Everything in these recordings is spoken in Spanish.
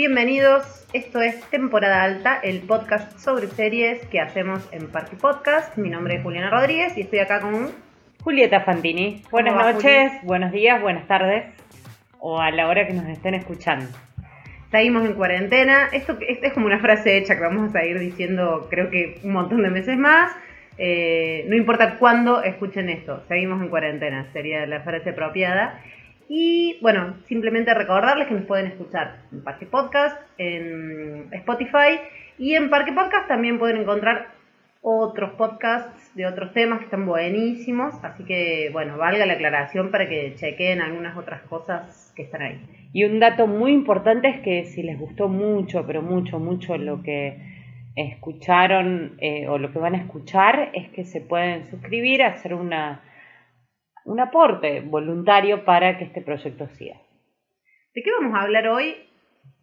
Bienvenidos, esto es Temporada Alta, el podcast sobre series que hacemos en Parque Podcast. Mi nombre es Juliana Rodríguez y estoy acá con Julieta Fantini. Buenas va, noches, buenos días, buenas tardes o a la hora que nos estén escuchando. Seguimos en cuarentena. Esto, esta es como una frase hecha que vamos a seguir diciendo creo que un montón de meses más. Eh, no importa cuándo escuchen esto, seguimos en cuarentena, sería la frase apropiada. Y bueno, simplemente recordarles que nos pueden escuchar en Parque Podcast, en Spotify y en Parque Podcast también pueden encontrar otros podcasts de otros temas que están buenísimos. Así que bueno, valga la aclaración para que chequen algunas otras cosas que están ahí. Y un dato muy importante es que si les gustó mucho, pero mucho, mucho lo que escucharon eh, o lo que van a escuchar, es que se pueden suscribir, hacer una un aporte voluntario para que este proyecto siga. ¿De qué vamos a hablar hoy?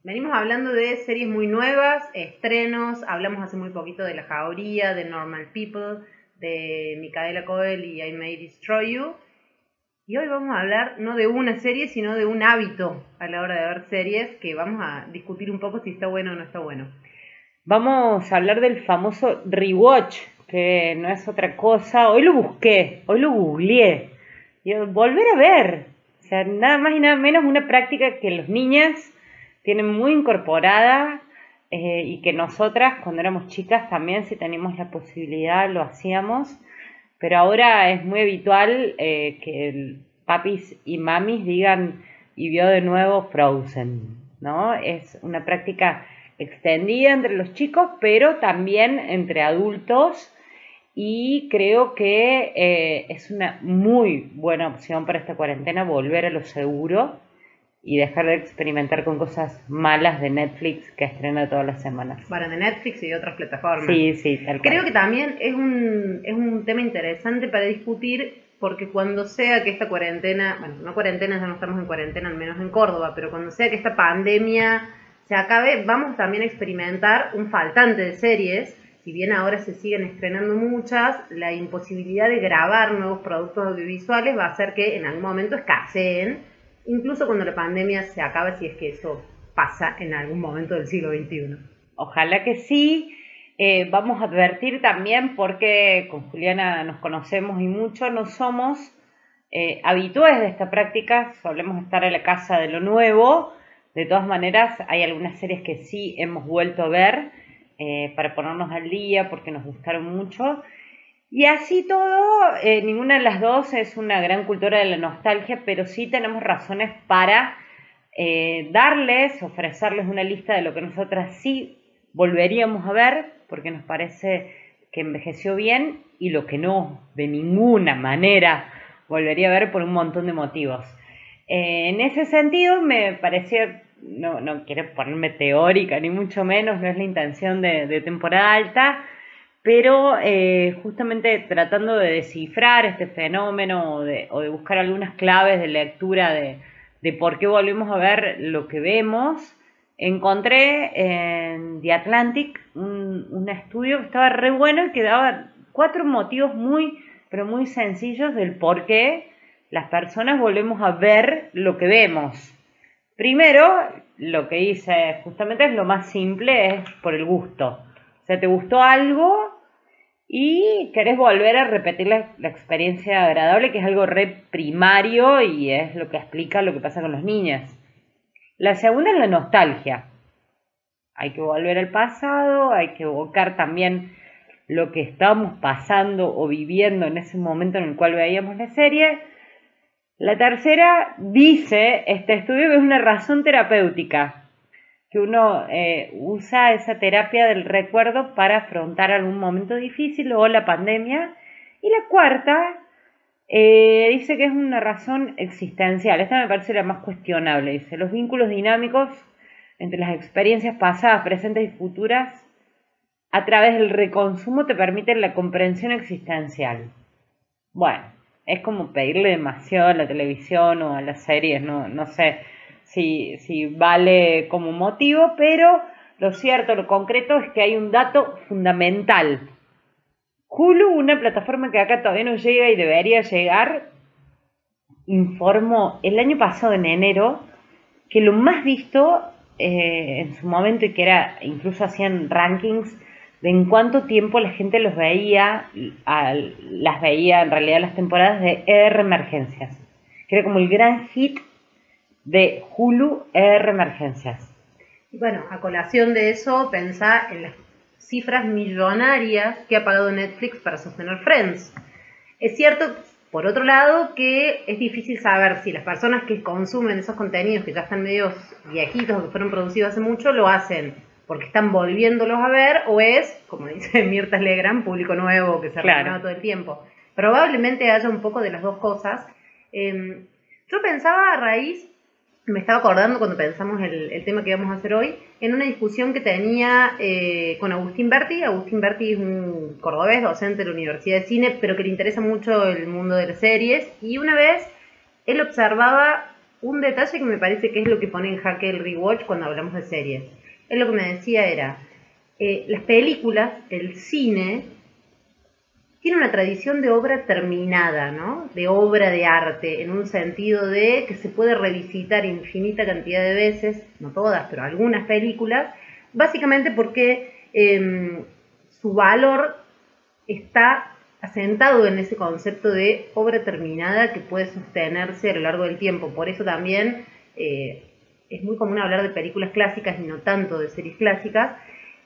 Venimos hablando de series muy nuevas, estrenos, hablamos hace muy poquito de La Jauría, de Normal People, de Micaela Coel y I May Destroy You. Y hoy vamos a hablar no de una serie, sino de un hábito a la hora de ver series que vamos a discutir un poco si está bueno o no está bueno. Vamos a hablar del famoso rewatch, que no es otra cosa. Hoy lo busqué, hoy lo googleé y volver a ver. O sea, nada más y nada menos una práctica que los niñas tienen muy incorporada eh, y que nosotras cuando éramos chicas también si teníamos la posibilidad lo hacíamos. Pero ahora es muy habitual eh, que papis y mamis digan y vio de nuevo Frozen, ¿no? Es una práctica extendida entre los chicos, pero también entre adultos y creo que eh, es una muy buena opción para esta cuarentena volver a lo seguro y dejar de experimentar con cosas malas de Netflix que estrena todas las semanas. Para de Netflix y de otras plataformas. Sí, sí, tal Creo que también es un, es un tema interesante para discutir porque cuando sea que esta cuarentena, bueno, no cuarentena, ya no estamos en cuarentena, al menos en Córdoba, pero cuando sea que esta pandemia se acabe, vamos también a experimentar un faltante de series si bien ahora se siguen estrenando muchas, la imposibilidad de grabar nuevos productos audiovisuales va a hacer que en algún momento escaseen, incluso cuando la pandemia se acabe, si es que eso pasa en algún momento del siglo XXI. Ojalá que sí. Eh, vamos a advertir también porque con Juliana nos conocemos y mucho, no somos eh, habituales de esta práctica, solemos estar en la casa de lo nuevo. De todas maneras, hay algunas series que sí hemos vuelto a ver eh, para ponernos al día porque nos gustaron mucho. Y así todo, eh, ninguna de las dos es una gran cultura de la nostalgia, pero sí tenemos razones para eh, darles, ofrecerles una lista de lo que nosotras sí volveríamos a ver, porque nos parece que envejeció bien, y lo que no, de ninguna manera, volvería a ver por un montón de motivos. en ese sentido, me parecía no, no quiero ponerme teórica, ni mucho menos, no es la intención de, temporada alta, pero eh, justamente tratando de descifrar este fenómeno o de, buscar algunas claves de lectura de, por qué volvemos a ver lo que vemos, encontré en The Atlantic un, un estudio que estaba re bueno y que daba cuatro motivos muy, pero muy sencillos del por qué las personas volvemos a ver lo que vemos. Primero, lo que hice justamente es lo más simple, es por el gusto. O sea, te gustó algo y querés volver a repetir la, experiencia agradable, que es algo re primario y es lo que explica lo que pasa con los niños. La segunda es la nostalgia. Hay que volver al pasado, hay que evocar también lo que estábamos pasando o viviendo en ese momento en el cual veíamos la serie la tercera dice este estudio que es una razón terapéutica, que uno eh, usa esa terapia del recuerdo para afrontar algún momento difícil o la pandemia. Y la cuarta eh, dice que es una razón existencial. Esta me parece la más cuestionable. Dice, los vínculos dinámicos entre las experiencias pasadas, presentes y futuras a través del reconsumo te permiten la comprensión existencial. Bueno, es como pedirle demasiado a la televisión o a las series, no, no sé si, si vale como motivo, pero lo cierto, lo concreto es que hay un dato fundamental. Hulu, una plataforma que acá todavía no llega y debería llegar, informó el año pasado en enero que lo más visto eh, en su momento y que era, incluso hacían rankings de en cuánto tiempo la gente los veía, las veía en realidad las temporadas de ER Emergencias, que era como el gran hit de Hulu ER Emergencias. Y bueno, a colación de eso, pensá en las cifras millonarias que ha pagado Netflix para sostener Friends. Es cierto, por otro lado, que es difícil saber si las personas que consumen esos contenidos que ya están medios viejitos, que fueron producidos hace mucho, lo hacen porque están volviéndolos a ver o es, como dice Mirta Legrand, público nuevo que se claro. todo el tiempo. Probablemente haya un poco de las dos cosas. Em, yo pensaba a raíz me estaba acordando cuando pensamos el, el, tema que íbamos a hacer hoy, en una discusión que tenía eh, con Agustín Berti. Agustín Berti es un cordobés, docente de la Universidad de Cine, pero que le interesa mucho el mundo de las series. Y una vez él observaba un detalle que me parece que es lo que pone en jaque el rewatch cuando hablamos de series. Él lo que me decía era, eh, las películas, el cine, tiene una tradición de obra terminada, ¿no? De obra de arte, en un sentido de que se puede revisitar infinita cantidad de veces, no todas, pero algunas películas, básicamente porque em, su valor está asentado en ese concepto de obra terminada que puede sostenerse a lo largo del tiempo. Por eso también eh, es muy común hablar de películas clásicas y no tanto de series clásicas,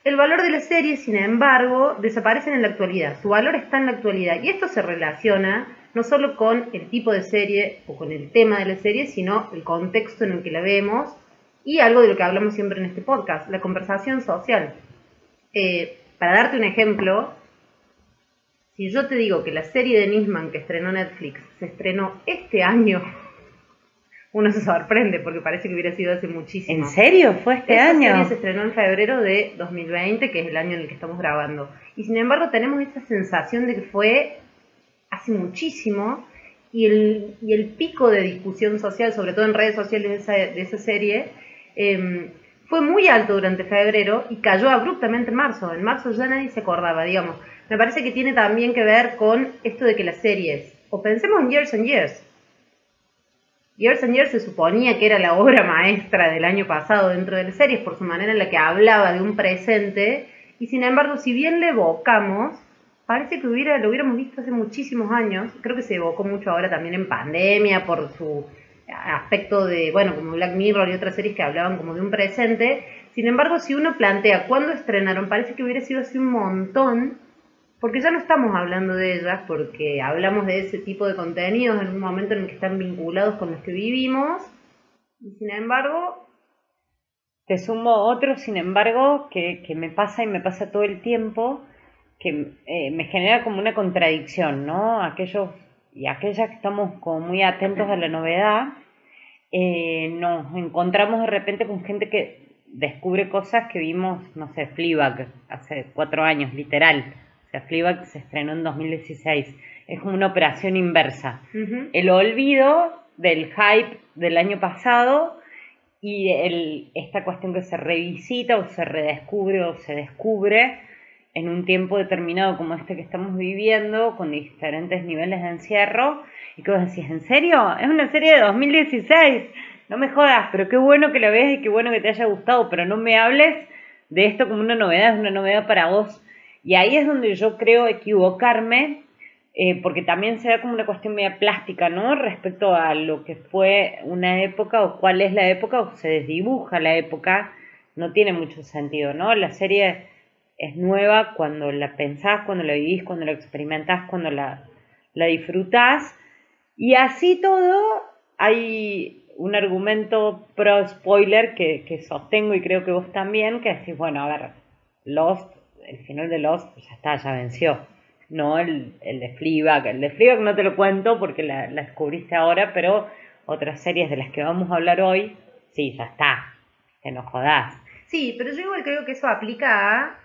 el valor de la serie, sin embargo, desaparece en la actualidad. Su valor está en la actualidad. Y esto se relaciona no solo con el tipo de serie o con el tema de la serie, sino el contexto en el que la vemos y algo de lo que hablamos siempre en este podcast, la conversación social. Eh, para darte un ejemplo, si yo te digo que la serie de Nisman que estrenó Netflix se estrenó este año uno se sorprende porque parece que hubiera sido hace muchísimo. ¿En serio? ¿Fue este año? Serie se estrenó en febrero de 2020, que es el año en el que estamos grabando. Y sin embargo tenemos esta sensación de que fue hace muchísimo y el, y el pico de discusión social, sobre todo en redes sociales de esa, de esa serie, em, fue muy alto durante febrero y cayó abruptamente en marzo. En marzo ya nadie se acordaba, digamos. Me parece que tiene también que ver con esto de que las series, o pensemos en Years and Years, Years and se suponía que era la obra maestra del año pasado dentro de las series por su manera en la que hablaba de un presente. Y sin embargo si bien le evocamos parece que hubiera, lo hubiéramos visto hace muchísimos años. Creo que se evocó mucho ahora también en pandemia por su aspecto de bueno como Black Mirror y otras series que hablaban como de un presente. Sin embargo si uno plantea cuándo estrenaron parece que hubiera sido hace un montón porque ya no estamos hablando de ellas, porque hablamos de ese tipo de contenidos en un momento en el que están vinculados con los que vivimos, y sin embargo... Te sumo otro, sin embargo, que, me pasa y me pasa todo el tiempo, que eh, me genera como una contradicción, ¿no? Aquellos y aquellas que estamos como muy atentos a la novedad, eh, nos encontramos de repente con gente que descubre cosas que vimos, no sé, Fleabag hace cuatro años, literal sea, se estrenó en 2016. Es como una operación inversa. El olvido del hype del año pasado y el, esta cuestión que se revisita o se redescubre o se descubre en un tiempo determinado como este que estamos viviendo, con diferentes niveles de encierro, y que vos decís, ¿en serio? Es una serie de 2016, no me jodas, pero qué bueno que la veas y qué bueno que te haya gustado, pero no me hables de esto como una novedad, es una novedad para vos y ahí es donde yo creo equivocarme, eh, porque también se da como una cuestión media plástica, ¿no? Respecto a lo que fue una época o cuál es la época o se desdibuja la época, no tiene mucho sentido, ¿no? La serie es nueva cuando la pensás, cuando la vivís, cuando la experimentás, cuando la, la disfrutás. Y así todo, hay un argumento pro spoiler que, que sostengo y creo que vos también, que decís, bueno, a ver, Lost el final de Lost ya está, ya venció. No el, el de Fleabag. El de Fleabag no te lo cuento porque la, descubriste ahora, pero otras series de las que vamos a hablar hoy, sí, ya está. Te no jodás. Sí, pero yo igual creo que eso aplica a,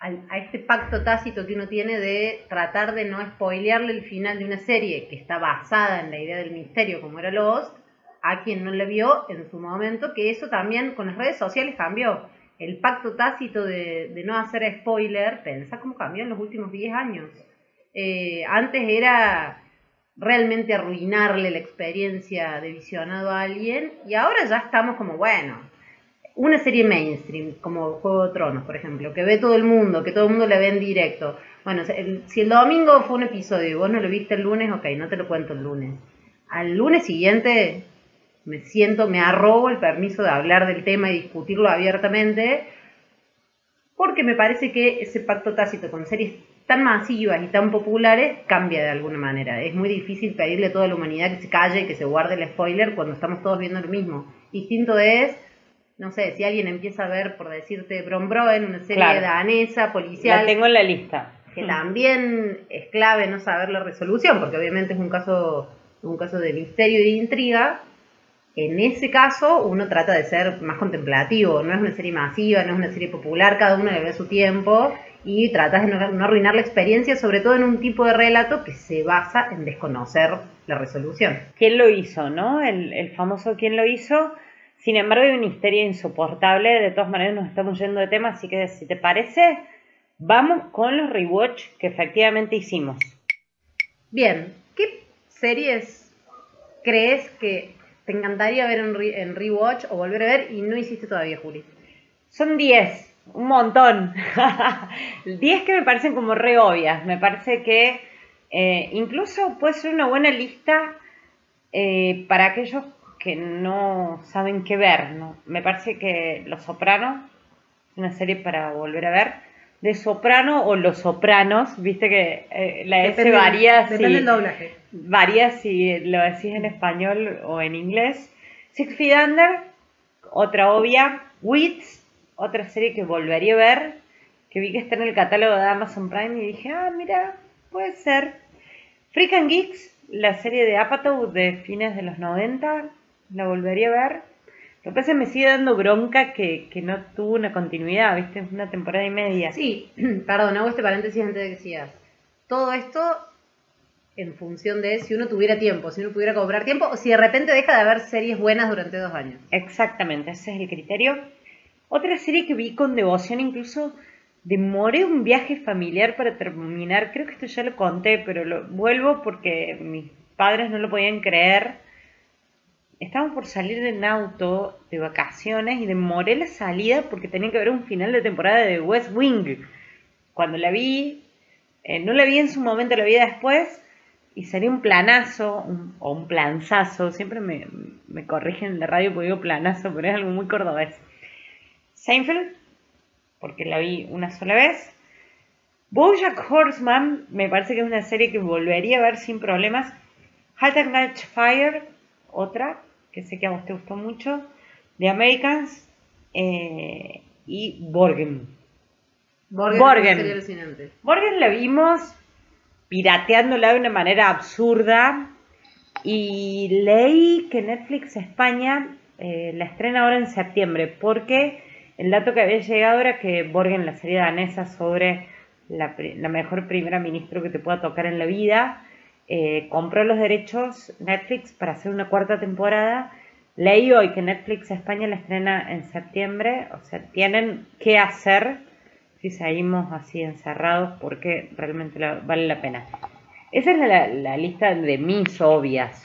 a, este pacto tácito que uno tiene de tratar de no spoilearle el final de una serie que está basada en la idea del misterio como era Lost, a quien no le vio en su momento, que eso también con las redes sociales cambió el pacto tácito de, no hacer spoiler, pensá cómo cambió en los últimos 10 años. Eh, antes era realmente arruinarle la experiencia de visionado a alguien y ahora ya estamos como, bueno, una serie mainstream, como Juego de Tronos, por ejemplo, que ve todo el mundo, que todo el mundo la ve en directo. Bueno, si el domingo fue un episodio y vos no lo viste el lunes, ok, no te lo cuento el lunes. Al lunes siguiente me siento, me arrobo el permiso de hablar del tema y discutirlo abiertamente, porque me parece que ese pacto tácito con series tan masivas y tan populares cambia de alguna manera. Es muy difícil pedirle a toda la humanidad que se calle y que se guarde el spoiler cuando estamos todos viendo lo mismo. Distinto es no sé, si alguien empieza a ver, por decirte, Bron en una serie danesa, policial. La tengo en la lista. Que también es clave no saber la resolución, porque obviamente es un caso, un caso de misterio y de intriga. En ese caso, uno trata de ser más contemplativo, no es una serie masiva, no es una serie popular, cada uno le ve su tiempo y tratas de no, arruinar la experiencia, sobre todo en un tipo de relato que se basa en desconocer la resolución. ¿Quién lo hizo, no? El, el famoso ¿quién lo hizo? Sin embargo, hay una histeria insoportable. De todas maneras, nos estamos yendo de tema, así que si te parece, vamos con los rewatch que efectivamente hicimos. Bien, ¿qué series crees que te encantaría ver en, rewatch o volver a ver y no hiciste todavía, Juli? Son 10, un montón. 10 que me parecen como re obvias. Me parece que eh, incluso puede ser una buena lista eh, para aquellos que no saben qué ver. ¿no? Me parece que Los Sopranos es una serie para volver a ver. De Soprano o Los Sopranos, viste que eh, la S varía si, del doblaje. Varía si lo decís en español o en inglés. Six Feet Under, otra obvia. Wits, otra serie que volvería a ver, que vi que está en el catálogo de Amazon Prime y dije, ah, mira, puede ser. Freak and Geeks, la serie de Apatow de fines de los 90, la volvería a ver. Lo que pasa es que me sigue dando bronca que, no tuvo una continuidad, ¿viste? Una temporada y media. Sí, perdón, hago este paréntesis antes de que sigas. Todo esto en función de si uno tuviera tiempo, si uno pudiera cobrar tiempo, o si de repente deja de haber series buenas durante dos años. Exactamente, ese es el criterio. Otra serie que vi con devoción, incluso demoré un viaje familiar para terminar, creo que esto ya lo conté, pero lo vuelvo porque mis padres no lo podían creer estábamos por salir en auto de vacaciones y demoré la salida porque tenía que ver un final de temporada de West Wing. Cuando la vi, eh, no la vi en su momento, la vi después y salió un planazo o un planzazo. Siempre me, me, corrigen en la radio porque digo planazo, pero es algo muy cordobés. Seinfeld, porque la vi una sola vez. Bojack Horseman, me parece que es una serie que volvería a ver sin problemas. And Fire, otra que sé que a vos te gustó mucho, The Americans eh, y Borgen. Borgen. Borgen. Borgen la vimos pirateándola de una manera absurda y leí que Netflix España eh, la estrena ahora en septiembre porque el dato que había llegado era que Borgen, la serie danesa sobre la, la mejor primera ministra que te pueda tocar en la vida, eh, compró los derechos Netflix para hacer una cuarta temporada. Leí hoy que Netflix España la estrena en septiembre, o sea, tienen que hacer si seguimos así encerrados porque realmente vale la pena. Esa es la, lista de mis obvias.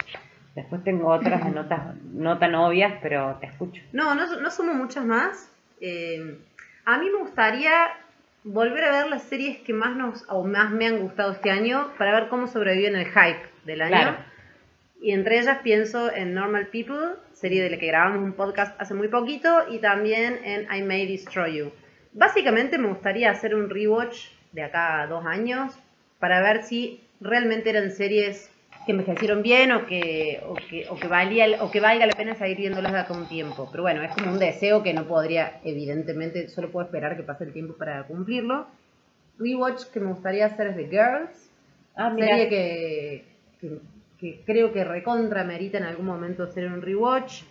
Después tengo otras de notas no tan obvias, pero te escucho. No, no, no somos muchas más. Eh, a mí me gustaría volver a ver las series que más nos o más me han gustado este año para ver cómo sobreviven el hype del año. Y entre ellas pienso en Normal People, serie de la que grabamos un podcast hace muy poquito, y también en I May Destroy You. Básicamente me gustaría hacer un rewatch de acá a dos años para ver si realmente eran series que envejecieron bien o que, o que, o que, valía, o que valga la pena seguir viéndolas de acá un tiempo. Pero bueno, es como un deseo que no podría, evidentemente, solo puedo esperar que pase el tiempo para cumplirlo. Rewatch que me gustaría hacer es The Girls, ah, serie que, que, creo que recontra merita en algún momento hacer un rewatch.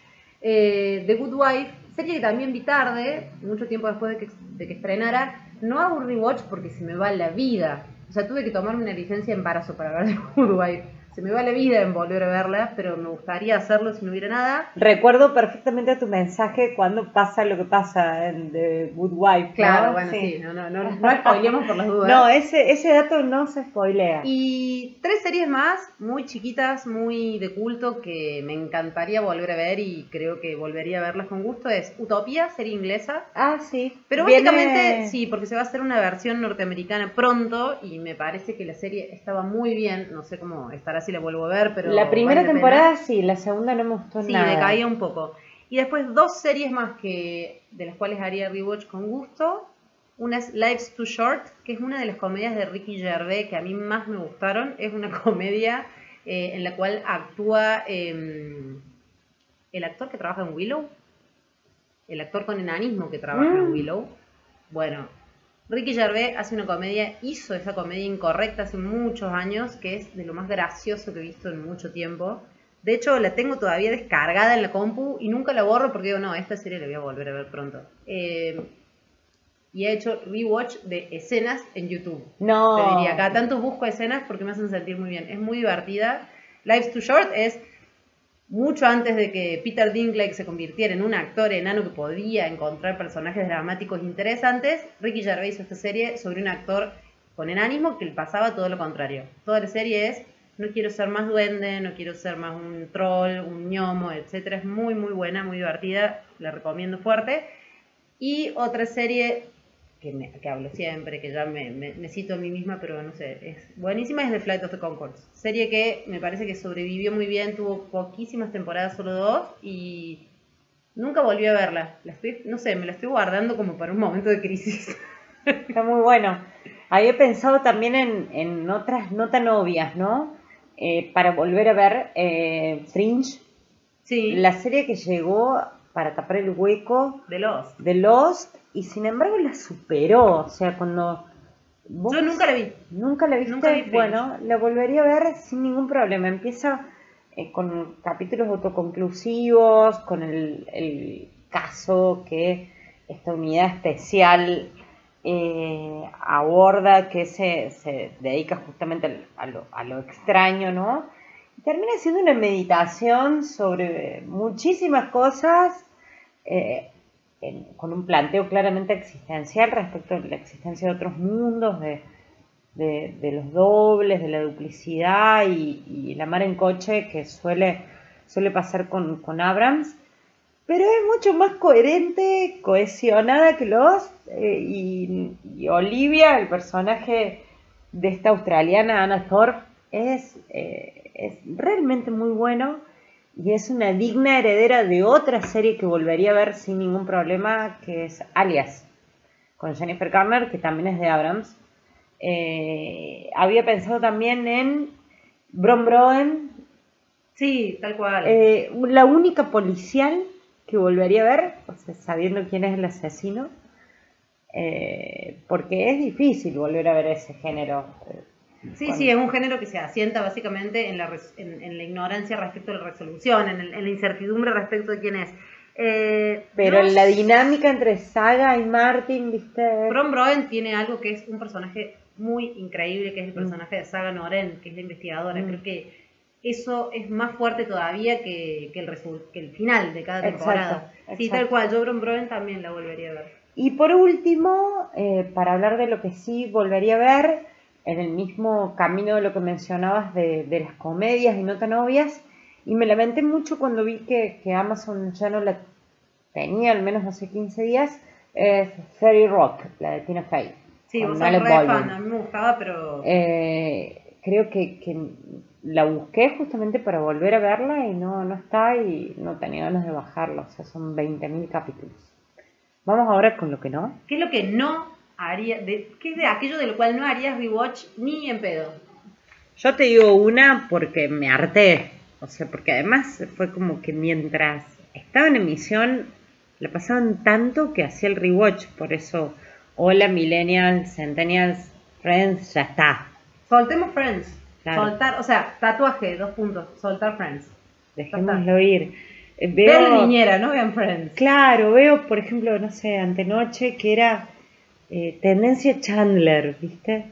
Eh, The Good Wife, serie que también vi tarde, mucho tiempo después de que, de que estrenara. No hago un rewatch porque se me va la vida. O sea, tuve que tomarme una licencia de embarazo para ver The Good Wife se me va la vida en volver a verla, pero me gustaría hacerlo si no hubiera nada. Recuerdo perfectamente tu mensaje cuando pasa lo que pasa en The Good Wife. Claro, bueno, sí, no, no, no, no spoilemos por las dudas. No, ese, ese dato no se spoilea. Y tres series más, muy chiquitas, muy de culto, que me encantaría volver a ver y creo que volvería a verlas con gusto, es Utopía, serie inglesa. Ah, sí. Pero básicamente, sí, porque se va a hacer una versión norteamericana pronto y me parece que la serie estaba muy bien, no sé cómo estará si la vuelvo a ver, pero... La primera temporada sí, la segunda no me gustó nada. Sí, me caía un poco. Y después dos series más que de las cuales haría rewatch con gusto. Una es Life's Too Short, que es una de las comedias de Ricky Gervais que a mí más me gustaron. Es una comedia eh, en la cual actúa em, el actor que trabaja en Willow. El actor con enanismo que trabaja en mm. Willow. Bueno, Ricky Gervais hace una comedia, hizo esa comedia incorrecta hace muchos años, que es de lo más gracioso que he visto en mucho tiempo. De hecho, la tengo todavía descargada en la compu y nunca la borro porque digo, no, esta serie la voy a volver a ver pronto. Eh, y he hecho rewatch de escenas en YouTube. No. Te diría, acá tanto busco escenas porque me hacen sentir muy bien. Es muy divertida. Life's Too Short es mucho antes de que Peter Dinklage se convirtiera en un actor enano que podía encontrar personajes dramáticos interesantes, Ricky Gervais hizo esta serie sobre un actor con enanismo que le pasaba todo lo contrario. Toda la serie es no quiero ser más duende, no quiero ser más un troll, un ñomo, etcétera. Es muy muy buena, muy divertida, la recomiendo fuerte. Y otra serie que, hablo siempre, que ya me, cito a mí misma, pero no sé, es buenísima, es The Flight of the Concords. Serie que me parece que sobrevivió muy bien, tuvo poquísimas temporadas, solo dos, y nunca volví a verla. La estoy, no sé, me la estoy guardando como para un momento de crisis. Está muy bueno. Había pensado también en, otras no tan obvias, ¿no? Eh, para volver a ver eh, Fringe. Sí. La serie que llegó para tapar el hueco de Lost. De Lost y sin embargo la superó. O sea, cuando. Yo nunca la vi. ¿Nunca la viste? bueno, la volvería a ver sin ningún problema. Empieza eh, con capítulos autoconclusivos, con el, caso que esta unidad especial eh, aborda, que se, se dedica justamente a lo, a lo extraño, ¿no? Y termina siendo una meditación sobre muchísimas cosas. Eh, con un planteo claramente existencial respecto a la existencia de otros mundos, de, los dobles, de la duplicidad y, la mar en coche que suele, suele pasar con, Abrams, pero es mucho más coherente, cohesionada que los eh, y, Olivia, el personaje de esta australiana Anna Thorpe, es, eh, es realmente muy bueno y es una digna heredera de otra serie que volvería a ver sin ningún problema, que es Alias, con Jennifer Garner, que también es de Abrams. Eh, había pensado también en Bron Broen. Sí, tal cual. Eh, la única policial que volvería a ver, sabiendo quién es el asesino, eh, porque es difícil volver a ver ese género. Sí, sí, es un género que se asienta básicamente en la, en, la ignorancia respecto a la resolución, en, la incertidumbre respecto de quién es. Eh, Pero en la dinámica entre Saga y Martin, ¿viste? Bron Broen tiene algo que es un personaje muy increíble, que es el mm. personaje de Saga Noren, que es la investigadora. Mm. Creo que eso es más fuerte todavía que, que, el, que el final de cada temporada. Sí, tal cual, yo Bron Broen también la volvería a ver. Y por último, eh, para hablar de lo que sí volvería a ver, en el mismo camino de lo que mencionabas de, las comedias y no tan obvias. Y me lamenté mucho cuando vi que, Amazon ya no la tenía, al menos hace 15 días, es Fairy Rock, la de Tina Fey. Sí, vos fan, a mí me gustaba, pero... Eh, creo que, que, la busqué justamente para volver a verla y no, no está y no tenía ganas de bajarla, o sea, son 20.000 capítulos. Vamos ahora con lo que no. ¿Qué es lo que no haría, de, ¿qué es de aquello de lo cual no harías rewatch ni en pedo? Yo te digo una porque me harté, o sea, porque además fue como que mientras estaba en emisión la pasaban tanto que hacía el rewatch, por eso, hola millennials, centennials, friends, ya está. Soltemos friends. Soltar, o sea, tatuaje, dos puntos, soltar friends. Dejémoslo ir. Veo, niñera, no vean friends. Claro, veo, por ejemplo, no sé, antenoche que era eh, tendencia Chandler, ¿viste?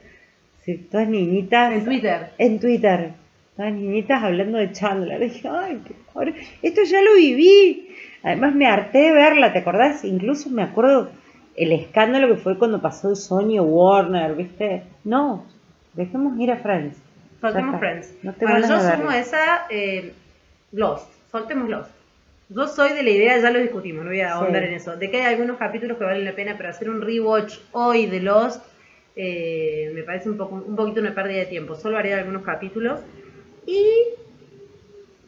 todas niñitas. En Twitter. En Twitter. Las niñitas hablando de Chandler. Dije, ay, qué pobre. Esto ya lo viví. Además me harté de verla, ¿te acordás? Incluso me acuerdo el escándalo que fue cuando pasó Sony Warner, ¿viste? No, dejemos ir a Friends. Soltemos Friends. No bueno, yo sumo esa eh, Lost. Soltemos Lost. Yo soy de la idea, ya lo discutimos, no voy a ahondar en eso, de que hay algunos capítulos que valen la pena, pero hacer un rewatch hoy de Lost eh, me parece un, poco, un poquito una pérdida de tiempo. Solo haré algunos capítulos. Y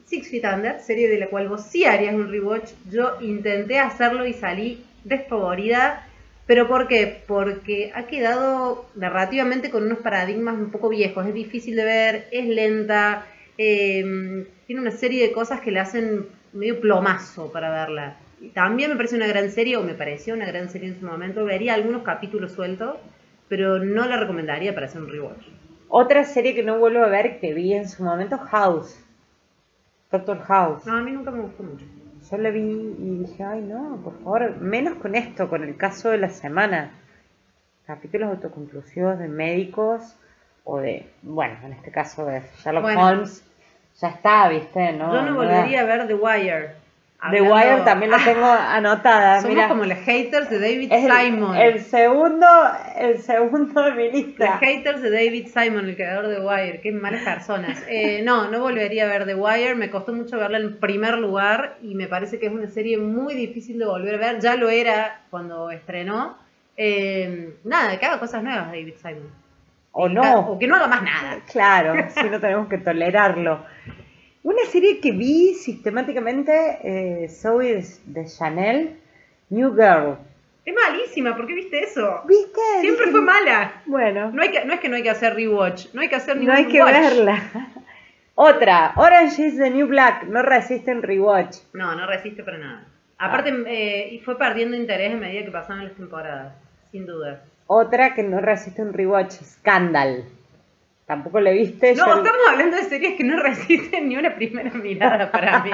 Six Feet Under, serie de la cual vos sí harías un rewatch. Yo intenté hacerlo y salí desfavorida. ¿Pero por qué? Porque ha quedado narrativamente con unos paradigmas un poco viejos. Es difícil de ver, es lenta, eh, tiene una serie de cosas que le hacen medio plomazo para verla. También me parece una gran serie, o me pareció una gran serie en su momento. Vería algunos capítulos sueltos, pero no la recomendaría para hacer un rewatch. Otra serie que no vuelvo a ver que vi en su momento, House. Doctor House. No, a mí nunca me gustó mucho. Yo la vi y dije, ay no, por favor, menos con esto, con el caso de la semana. Capítulos autoconclusivos de médicos o de, bueno, en este caso de Sherlock Holmes ya está, ¿viste? No, Yo no, volvería a ver The Wire. The Wire también lo tengo anotada. Somos como los haters de David Simon. El, segundo, el segundo de mi lista. Los haters de David Simon, el creador de Wire. Qué malas personas. Eh, no, no volvería a ver The Wire. Me costó mucho verla en primer lugar y me parece que es una serie muy difícil de volver a ver. Ya lo era cuando estrenó. Eh, nada, que haga cosas nuevas David Simon. O no. O que no haga más nada. Claro, si no tenemos que tolerarlo. Una serie que vi sistemáticamente, eh, Zoe de, Chanel, New Girl. Es malísima, ¿por qué viste eso? ¿Viste? Siempre fue mala. Bueno. No, hay que, no es que no hay que hacer rewatch, no hay que hacer ningún No hay que verla. Otra, Orange is the New Black, no resiste en rewatch. No, no resiste para nada. Aparte, ah. eh, fue perdiendo interés a medida que pasaban las temporadas, sin duda. Otra que no resiste un rewatch, Scandal. Tampoco le viste. No, estamos hablando de series que no resisten ni una primera mirada para mí.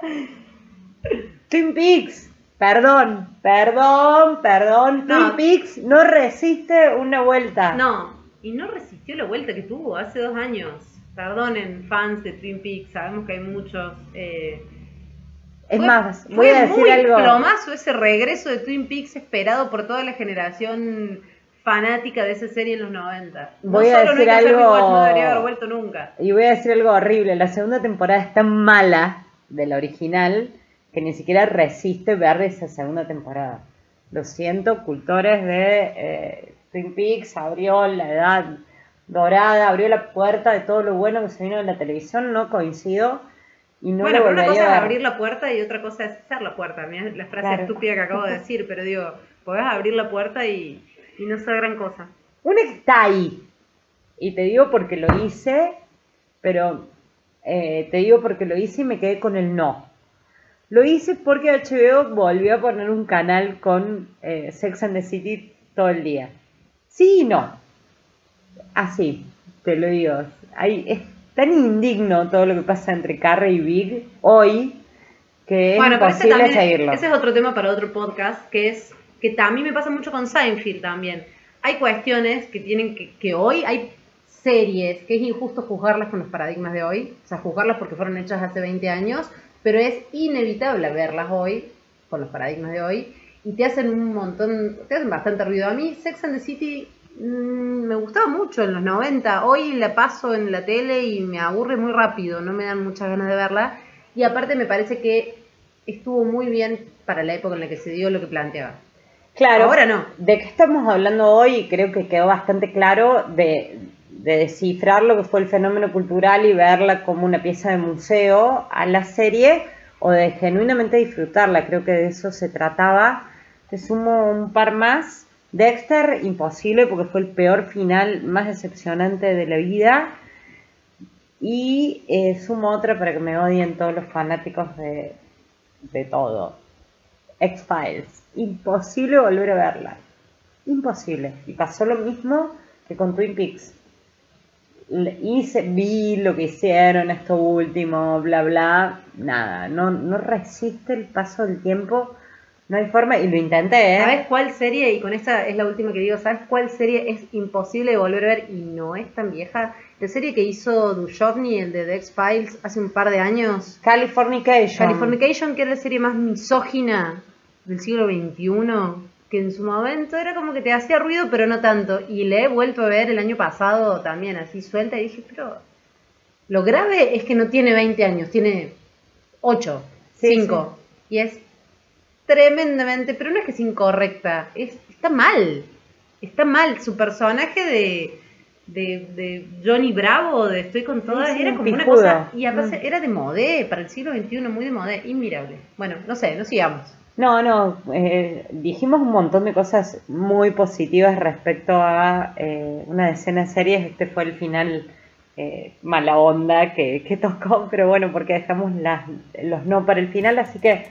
Twin Peaks. Perdón, perdón, perdón. Twin Peaks no resiste una vuelta. No, y no resistió la vuelta que tuvo hace dos años. Perdonen, fans de Twin Peaks, sabemos que hay muchos eh, es más, voy a decir muy algo. plomazo ese regreso de Twin Peaks esperado por toda la generación fanática de esa serie en los 90. Voy a decir algo. no debería haber vuelto nunca. Y voy a decir algo horrible. La segunda temporada es tan mala de la original que ni siquiera resiste ver esa segunda temporada. Lo siento, cultores de eh, Twin Peaks abrió la edad dorada, abrió la puerta de todo lo bueno que se vino en la televisión. No coincido bueno, pero una cosa es abrir la puerta y otra cosa es cerrar la puerta. Mira la frase estúpida que acabo de decir, pero digo, podés abrir la puerta y, no sea gran cosa. Una está ahí. Y te digo porque lo hice, pero eh, te digo porque lo hice y me quedé con el no. Lo hice porque HBO volvió a poner un canal con eh, Sex and the City todo el día. Sí y no. Así, te lo digo. Hay, tan indigno todo lo que pasa entre Carrie y Big hoy que es bueno, imposible ese, seguirlo. Ese es otro tema para otro podcast, que es que también me pasa mucho con Seinfeld también. Hay cuestiones que tienen que, que hoy hay series que es injusto juzgarlas con los paradigmas de hoy, o sea, juzgarlas porque fueron hechas hace 20 años, pero es inevitable verlas hoy con los paradigmas de hoy y te hacen un montón, te hacen bastante ruido. A mí Sex and the City Mm, me gustaba mucho en los 90. Hoy la paso en la tele y me aburre muy rápido, no me dan muchas ganas de verla. Y aparte me parece que estuvo muy bien para la época en la que se dio lo que planteaba. Claro, ahora no. ¿De qué estamos hablando hoy? Creo que quedó bastante claro de, de descifrar lo que fue el fenómeno cultural y verla como una pieza de museo a la serie o de genuinamente disfrutarla. Creo que de eso se trataba. Te sumo un par más Dexter, imposible porque fue el peor final más decepcionante de la vida. Y eh, sumo otra para que me odien todos los fanáticos de, de todo. X-Files. Imposible volver a verla. Imposible. Y pasó lo mismo que con Twin Peaks. Hice, vi lo que hicieron, esto último, bla, bla. Nada. No, no resiste el paso del tiempo No hay forma, y lo intenté, ¿eh? ¿Sabes cuál serie? Y con esta es la última que digo, ¿sabes cuál serie es imposible de volver a ver y no es tan vieja? La serie que hizo Duchovny, el de The X-Files, hace un par de años. Californication. Californication, que era la serie más misógina del siglo XXI, que en su momento era como que te hacía ruido, pero no tanto. Y le he vuelto a ver el año pasado también, así suelta, y dije, pero lo grave es que no tiene 20 años, tiene 8, 5. Y es tremendamente, pero no es que es incorrecta, es, está mal. Está mal. Su personaje de, de, Johnny Bravo, de Estoy con todas, era como una cosa. Y aparte mm. era de modé, para el siglo XXI, muy de modé, inmirable. Bueno, no sé, no sigamos. No, no, eh, dijimos un montón de cosas muy positivas respecto a eh, una decena de series. Este fue el final eh, mala onda que, que, tocó, pero bueno, porque dejamos las, los no para el final. Así que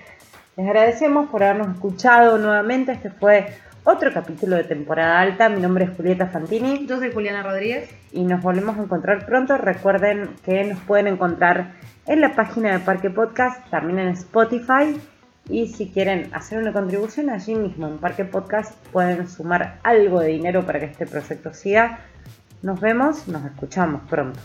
les agradecemos por habernos escuchado nuevamente. Este fue otro capítulo de temporada alta. Mi nombre es Julieta Fantini. Yo soy Juliana Rodríguez. Y nos volvemos a encontrar pronto. Recuerden que nos pueden encontrar en la página de Parque Podcast, también en Spotify. Y si quieren hacer una contribución allí mismo en Parque Podcast, pueden sumar algo de dinero para que este proyecto siga. Nos vemos, nos escuchamos pronto.